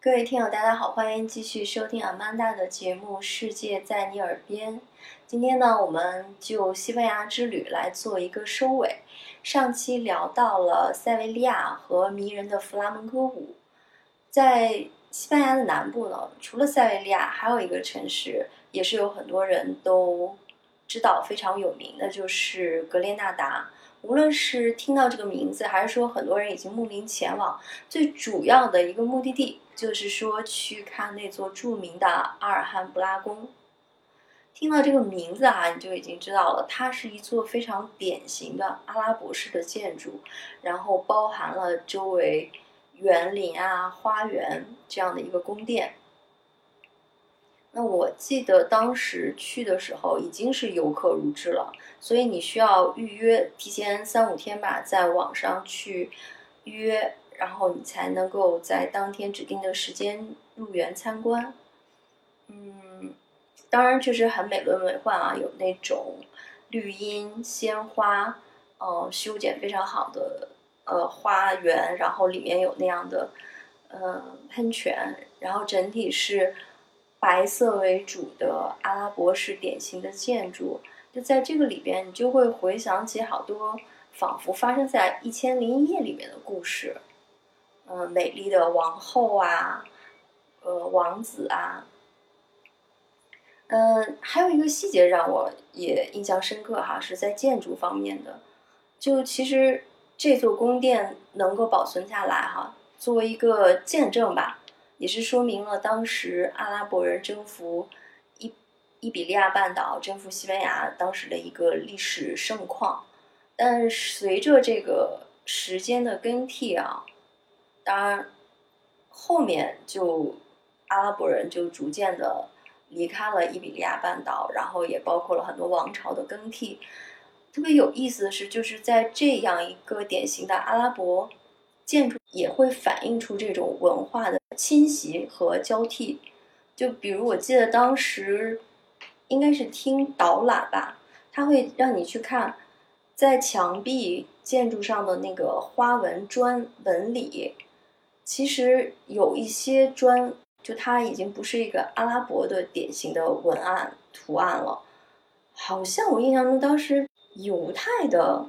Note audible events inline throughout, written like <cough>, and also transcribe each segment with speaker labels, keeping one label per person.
Speaker 1: 各位听友，大家好，欢迎继续收听阿曼达的节目《世界在你耳边》。今天呢，我们就西班牙之旅来做一个收尾。上期聊到了塞维利亚和迷人的弗拉门戈舞。在西班牙的南部呢，除了塞维利亚，还有一个城市也是有很多人都知道、非常有名的，就是格列纳达。无论是听到这个名字，还是说很多人已经慕名前往，最主要的一个目的地就是说去看那座著名的阿尔汉布拉宫。听到这个名字啊，你就已经知道了，它是一座非常典型的阿拉伯式的建筑，然后包含了周围园林啊、花园这样的一个宫殿。那我记得当时去的时候已经是游客如织了，所以你需要预约，提前三五天吧，在网上去约，然后你才能够在当天指定的时间入园参观。嗯，当然确实很美轮美奂啊，有那种绿荫、鲜花，呃，修剪非常好的呃花园，然后里面有那样的呃喷泉，然后整体是。白色为主的阿拉伯式典型的建筑，就在这个里边，你就会回想起好多仿佛发生在《一千零一夜》里面的故事。嗯，美丽的王后啊，呃，王子啊。嗯，还有一个细节让我也印象深刻哈，是在建筑方面的。就其实这座宫殿能够保存下来哈，作为一个见证吧。也是说明了当时阿拉伯人征服伊伊比利亚半岛、征服西班牙当时的一个历史盛况。但随着这个时间的更替啊，当然后面就阿拉伯人就逐渐的离开了伊比利亚半岛，然后也包括了很多王朝的更替。特别有意思的是，就是在这样一个典型的阿拉伯建筑，也会反映出这种文化的。侵袭和交替，就比如我记得当时应该是听导览吧，他会让你去看在墙壁建筑上的那个花纹砖纹理，其实有一些砖就它已经不是一个阿拉伯的典型的文案图案了，好像我印象中当时犹太的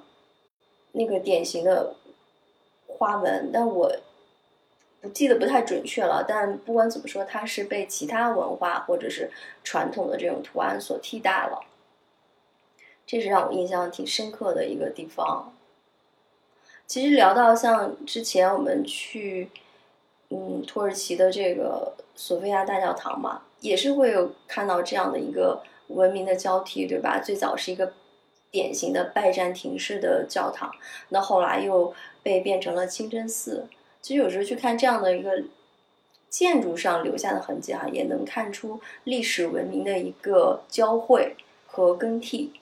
Speaker 1: 那个典型的花纹，但我。不记得不太准确了，但不管怎么说，它是被其他文化或者是传统的这种图案所替代了。这是让我印象挺深刻的一个地方。其实聊到像之前我们去，嗯，土耳其的这个索菲亚大教堂嘛，也是会有看到这样的一个文明的交替，对吧？最早是一个典型的拜占庭式的教堂，那后来又被变成了清真寺。其实有时候去看这样的一个建筑上留下的痕迹啊，也能看出历史文明的一个交汇和更替。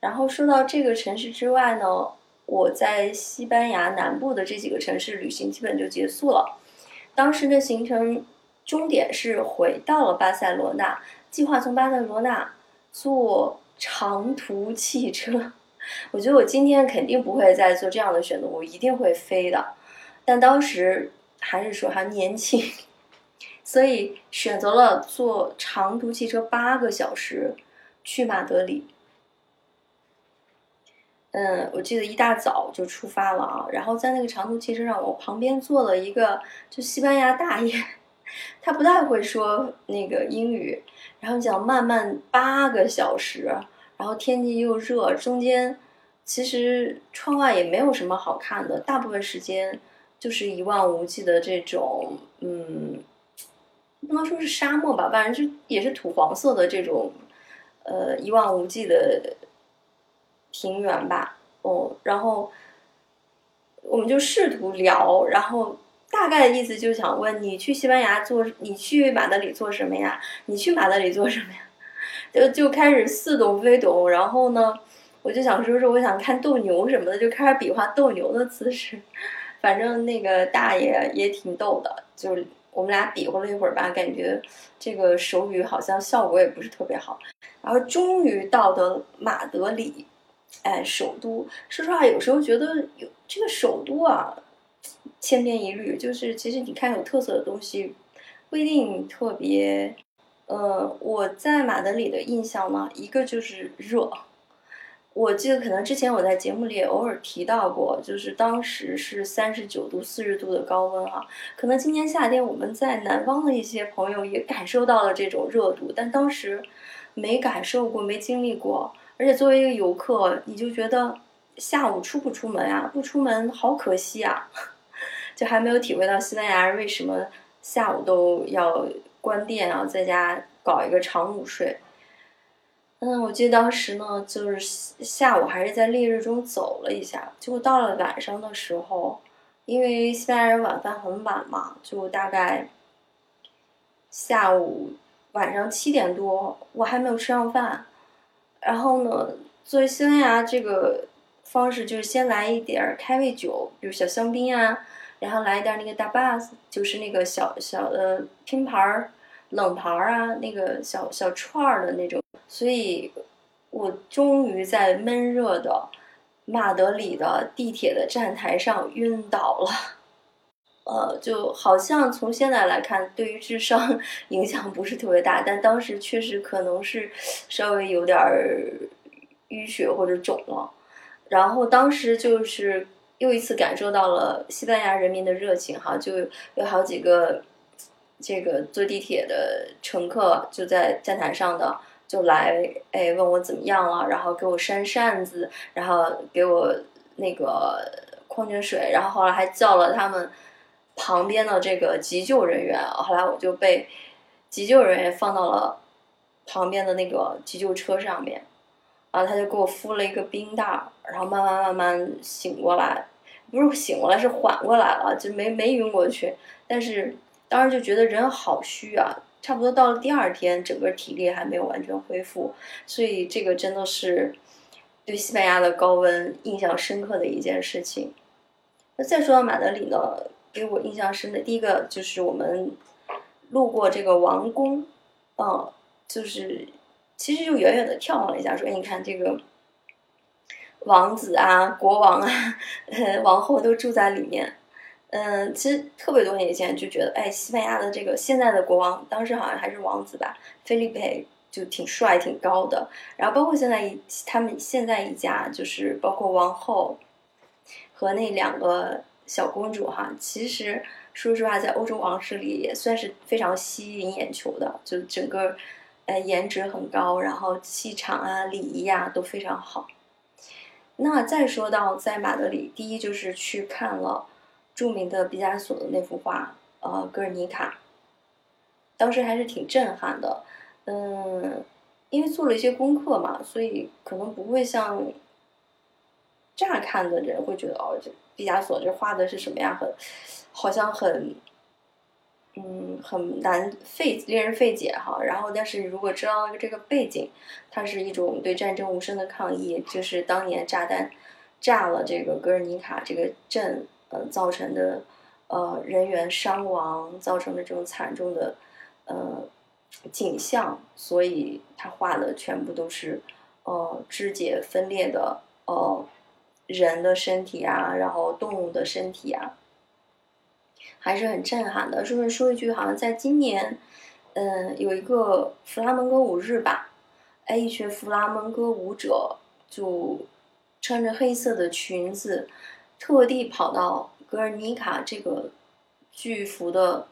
Speaker 1: 然后说到这个城市之外呢，我在西班牙南部的这几个城市旅行基本就结束了。当时的行程终点是回到了巴塞罗那，计划从巴塞罗那坐长途汽车。我觉得我今天肯定不会再做这样的选择，我一定会飞的。但当时还是说还年轻，所以选择了坐长途汽车八个小时去马德里。嗯，我记得一大早就出发了啊，然后在那个长途汽车上，我旁边坐了一个就西班牙大爷，<laughs> 他不太会说那个英语，然后讲慢慢八个小时，然后天气又热，中间其实窗外也没有什么好看的，大部分时间。就是一望无际的这种，嗯，不能说是沙漠吧，反正就也是土黄色的这种，呃，一望无际的平原吧。哦，然后我们就试图聊，然后大概的意思就想问你去西班牙做，你去马德里做什么呀？你去马德里做什么呀？就就开始似懂非懂，然后呢，我就想说说我想看斗牛什么的，就开始比划斗牛的姿势。<laughs> 反正那个大爷也挺逗的，就我们俩比划了一会儿吧，感觉这个手语好像效果也不是特别好。然后终于到的马德里，哎，首都。说实话，有时候觉得有这个首都啊，千篇一律，就是其实你看有特色的东西不一定特别。呃，我在马德里的印象呢，一个就是热。我记得可能之前我在节目里也偶尔提到过，就是当时是三十九度、四十度的高温啊。可能今年夏天我们在南方的一些朋友也感受到了这种热度，但当时没感受过、没经历过。而且作为一个游客，你就觉得下午出不出门啊？不出门好可惜啊！<laughs> 就还没有体会到西班牙人为什么下午都要关店啊，在家搞一个长午睡。嗯，我记得当时呢，就是下午还是在烈日中走了一下，结果到了晚上的时候，因为西班牙人晚饭很晚嘛，就大概下午晚上七点多，我还没有吃上饭。然后呢，作为西班牙这个方式，就是先来一点儿开胃酒，比如小香槟啊，然后来一点那个大巴斯，就是那个小小的拼盘儿、冷盘儿啊，那个小小串儿的那种。所以，我终于在闷热的马德里的地铁的站台上晕倒了。呃，就好像从现在来看，对于智商 <laughs> 影响不是特别大，但当时确实可能是稍微有点淤血或者肿了。然后当时就是又一次感受到了西班牙人民的热情，哈，就有好几个这个坐地铁的乘客就在站台上的。就来哎问我怎么样了，然后给我扇扇子，然后给我那个矿泉水，然后后来还叫了他们旁边的这个急救人员。后来我就被急救人员放到了旁边的那个急救车上面，然后他就给我敷了一个冰袋，然后慢慢慢慢醒过来，不是醒过来是缓过来了，就没没晕过去，但是当时就觉得人好虚啊。差不多到了第二天，整个体力还没有完全恢复，所以这个真的是对西班牙的高温印象深刻的一件事情。那再说到马德里呢，给我印象深的第一个就是我们路过这个王宫，嗯，就是其实就远远的眺望了一下，说：“哎，你看这个王子啊、国王啊、王后都住在里面。”嗯，其实特别多年以前就觉得，哎，西班牙的这个现在的国王，当时好像还是王子吧，菲利佩就挺帅、挺高的。然后包括现在一他们现在一家，就是包括王后和那两个小公主哈，其实说实话，在欧洲王室里也算是非常吸引眼球的，就整个呃颜值很高，然后气场啊、礼仪啊都非常好。那再说到在马德里，第一就是去看了。著名的毕加索的那幅画，呃，《格尔尼卡》，当时还是挺震撼的。嗯，因为做了一些功课嘛，所以可能不会像乍看的人会觉得，哦，这毕加索这画的是什么呀？很，好像很，嗯，很难费，令人费解哈。然后，但是如果知道这个背景，它是一种对战争无声的抗议，就是当年炸弹炸了这个格尔尼卡这个镇。呃，造成的呃人员伤亡，造成的这种惨重的呃景象，所以他画的全部都是呃肢解分裂的呃人的身体啊，然后动物的身体啊，还是很震撼的。顺便说一句，好像在今年，嗯，有一个弗拉门戈舞日吧，哎，一群弗拉门戈舞者就穿着黑色的裙子。特地跑到格尔尼卡这个巨幅的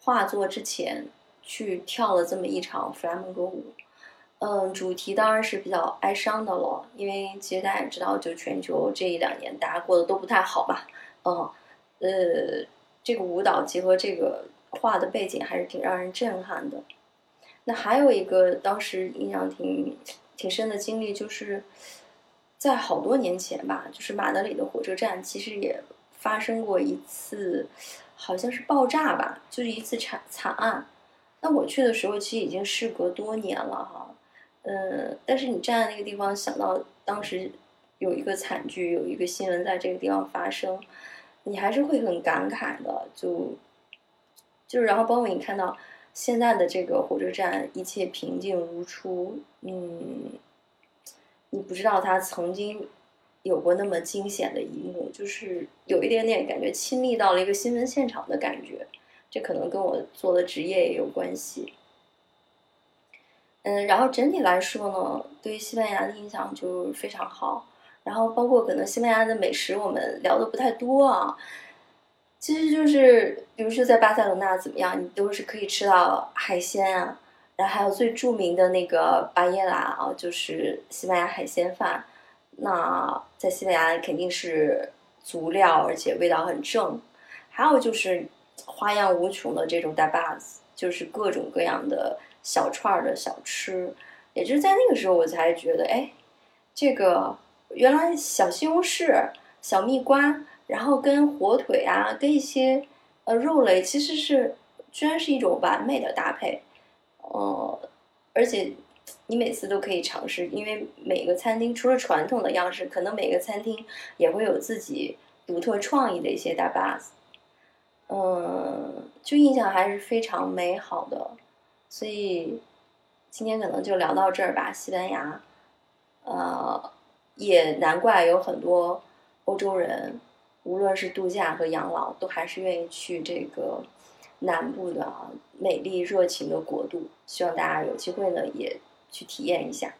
Speaker 1: 画作之前去跳了这么一场弗拉门戈舞，嗯，主题当然是比较哀伤的了，因为其实大家也知道，就全球这一两年大家过得都不太好吧，嗯，呃，这个舞蹈结合这个画的背景还是挺让人震撼的。那还有一个当时印象挺挺深的经历就是。在好多年前吧，就是马德里的火车站其实也发生过一次，好像是爆炸吧，就是一次惨惨案。那我去的时候其实已经事隔多年了哈，嗯，但是你站在那个地方，想到当时有一个惨剧，有一个新闻在这个地方发生，你还是会很感慨的。就就是然后包括你看到现在的这个火车站，一切平静如初，嗯。你不知道他曾经有过那么惊险的一幕，就是有一点点感觉亲历到了一个新闻现场的感觉。这可能跟我做的职业也有关系。嗯，然后整体来说呢，对于西班牙的印象就非常好。然后包括可能西班牙的美食，我们聊的不太多啊。其实就是，比如说在巴塞罗那怎么样，你都是可以吃到海鲜啊。然后还有最著名的那个巴耶拉啊，就是西班牙海鲜饭。那在西班牙肯定是足料，而且味道很正。还有就是花样无穷的这种大巴子，就是各种各样的小串儿的小吃。也就是在那个时候，我才觉得，哎，这个原来小西红柿、小蜜瓜，然后跟火腿啊，跟一些呃肉类，其实是居然是一种完美的搭配。呃，而且你每次都可以尝试，因为每个餐厅除了传统的样式，可能每个餐厅也会有自己独特创意的一些大巴子。嗯，就印象还是非常美好的。所以今天可能就聊到这儿吧。西班牙，呃，也难怪有很多欧洲人，无论是度假和养老，都还是愿意去这个。南部的美丽热情的国度，希望大家有机会呢也去体验一下。